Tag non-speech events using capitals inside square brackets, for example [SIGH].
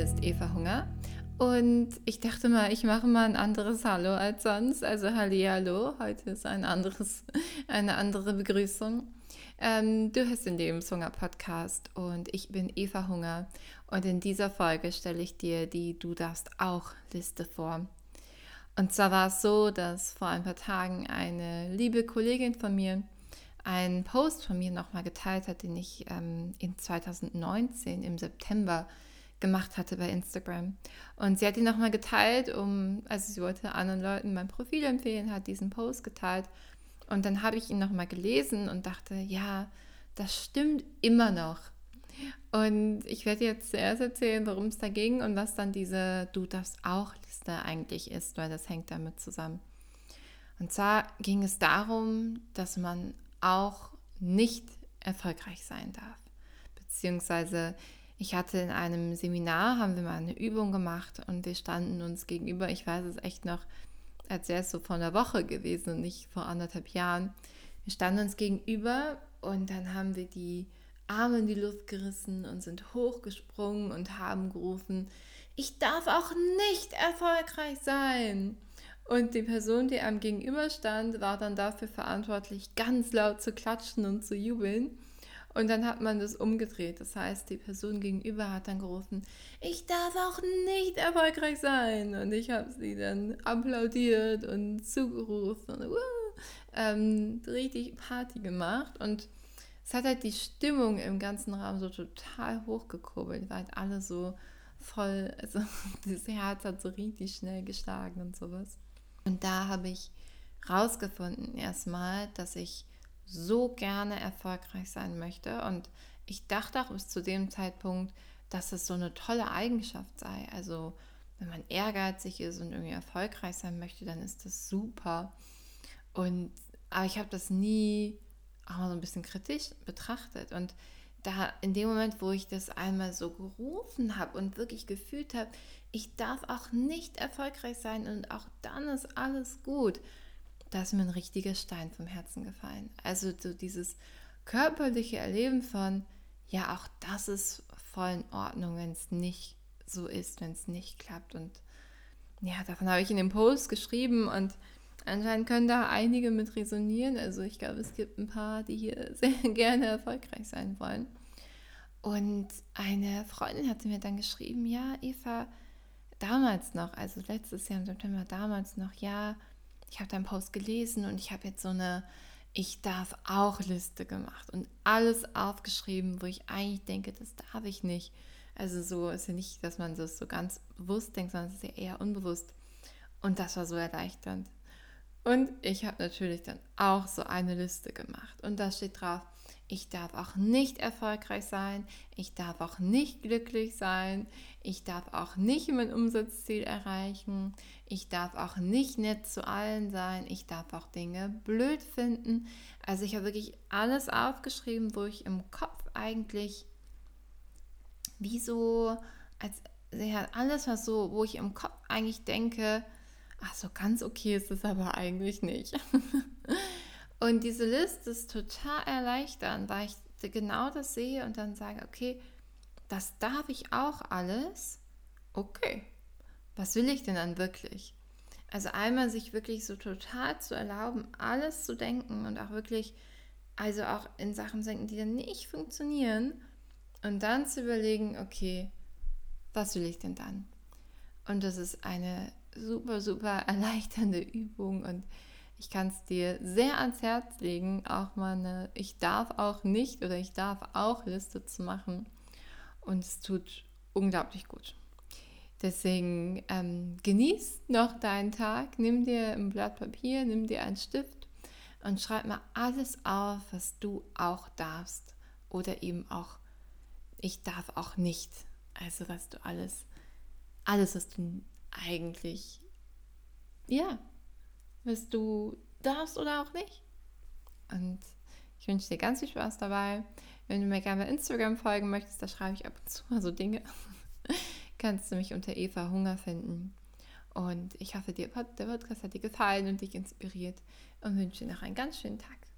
ist Eva Hunger und ich dachte mal, ich mache mal ein anderes Hallo als sonst. Also Hallihallo, heute ist ein anderes, eine andere Begrüßung. Ähm, du hörst den Lebenshunger Podcast und ich bin Eva Hunger und in dieser Folge stelle ich dir die Du darfst auch Liste vor. Und zwar war es so, dass vor ein paar Tagen eine liebe Kollegin von mir einen Post von mir nochmal geteilt hat, den ich ähm, in 2019 im September gemacht hatte bei Instagram. Und sie hat ihn nochmal geteilt, um, also sie wollte anderen Leuten mein Profil empfehlen, hat diesen Post geteilt. Und dann habe ich ihn nochmal gelesen und dachte, ja, das stimmt immer noch. Und ich werde jetzt zuerst erzählen, worum es da ging und was dann diese Du darfst auch Liste eigentlich ist, weil das hängt damit zusammen. Und zwar ging es darum, dass man auch nicht erfolgreich sein darf. Beziehungsweise ich hatte in einem Seminar, haben wir mal eine Übung gemacht und wir standen uns gegenüber, ich weiß es echt noch, als wäre es so vor einer Woche gewesen und nicht vor anderthalb Jahren. Wir standen uns gegenüber und dann haben wir die Arme in die Luft gerissen und sind hochgesprungen und haben gerufen, ich darf auch nicht erfolgreich sein. Und die Person, die einem gegenüber stand, war dann dafür verantwortlich, ganz laut zu klatschen und zu jubeln. Und dann hat man das umgedreht. Das heißt, die Person gegenüber hat dann gerufen, ich darf auch nicht erfolgreich sein. Und ich habe sie dann applaudiert und zugerufen und uh, ähm, richtig Party gemacht. Und es hat halt die Stimmung im ganzen Raum so total hochgekurbelt, weil halt alle so voll, also [LAUGHS] das Herz hat so richtig schnell geschlagen und sowas. Und da habe ich rausgefunden erstmal, dass ich so gerne erfolgreich sein möchte. Und ich dachte auch bis zu dem Zeitpunkt, dass es so eine tolle Eigenschaft sei. Also wenn man ehrgeizig ist und irgendwie erfolgreich sein möchte, dann ist das super. Und aber ich habe das nie auch mal so ein bisschen kritisch betrachtet. Und da in dem Moment, wo ich das einmal so gerufen habe und wirklich gefühlt habe, ich darf auch nicht erfolgreich sein und auch dann ist alles gut, da ist mir ein richtiger Stein vom Herzen gefallen. Also so dieses körperliche Erleben von, ja, auch das ist voll in Ordnung, wenn es nicht so ist, wenn es nicht klappt. Und ja, davon habe ich in dem Post geschrieben und anscheinend können da einige mit resonieren. Also ich glaube, es gibt ein paar, die hier [LAUGHS] sehr gerne erfolgreich sein wollen. Und eine Freundin hatte mir dann geschrieben, ja, Eva, damals noch, also letztes Jahr im September, damals noch, ja, ich habe deinen Post gelesen und ich habe jetzt so eine Ich darf auch Liste gemacht und alles aufgeschrieben, wo ich eigentlich denke, das darf ich nicht. Also so ist ja nicht, dass man das so ganz bewusst denkt, sondern es ist ja eher unbewusst. Und das war so erleichternd. Und ich habe natürlich dann auch so eine Liste gemacht. Und da steht drauf, ich darf auch nicht erfolgreich sein, ich darf auch nicht glücklich sein, ich darf auch nicht mein Umsatzziel erreichen, ich darf auch nicht nett zu allen sein, ich darf auch Dinge blöd finden. Also ich habe wirklich alles aufgeschrieben, wo ich im Kopf eigentlich wie so, als ja, alles was so, wo ich im Kopf eigentlich denke, ach so ganz okay ist es aber eigentlich nicht. [LAUGHS] Und diese Liste ist total erleichternd, weil ich genau das sehe und dann sage, okay, das darf ich auch alles. Okay, was will ich denn dann wirklich? Also einmal sich wirklich so total zu erlauben, alles zu denken und auch wirklich, also auch in Sachen denken, die dann nicht funktionieren und dann zu überlegen, okay, was will ich denn dann? Und das ist eine super, super [LAUGHS] erleichternde Übung und ich kann es dir sehr ans Herz legen, auch mal eine Ich darf auch nicht oder ich darf auch Liste zu machen. Und es tut unglaublich gut. Deswegen ähm, genieß noch deinen Tag, nimm dir ein Blatt Papier, nimm dir einen Stift und schreib mal alles auf, was du auch darfst. Oder eben auch, ich darf auch nicht. Also, was du alles, alles, was du eigentlich, ja, was du darfst oder auch nicht. Und ich wünsche dir ganz viel Spaß dabei. Wenn du mir gerne bei Instagram folgen möchtest, da schreibe ich ab und zu mal so Dinge. [LAUGHS] Kannst du mich unter Eva Hunger finden. Und ich hoffe, dir, der Podcast hat dir gefallen und dich inspiriert und wünsche dir noch einen ganz schönen Tag.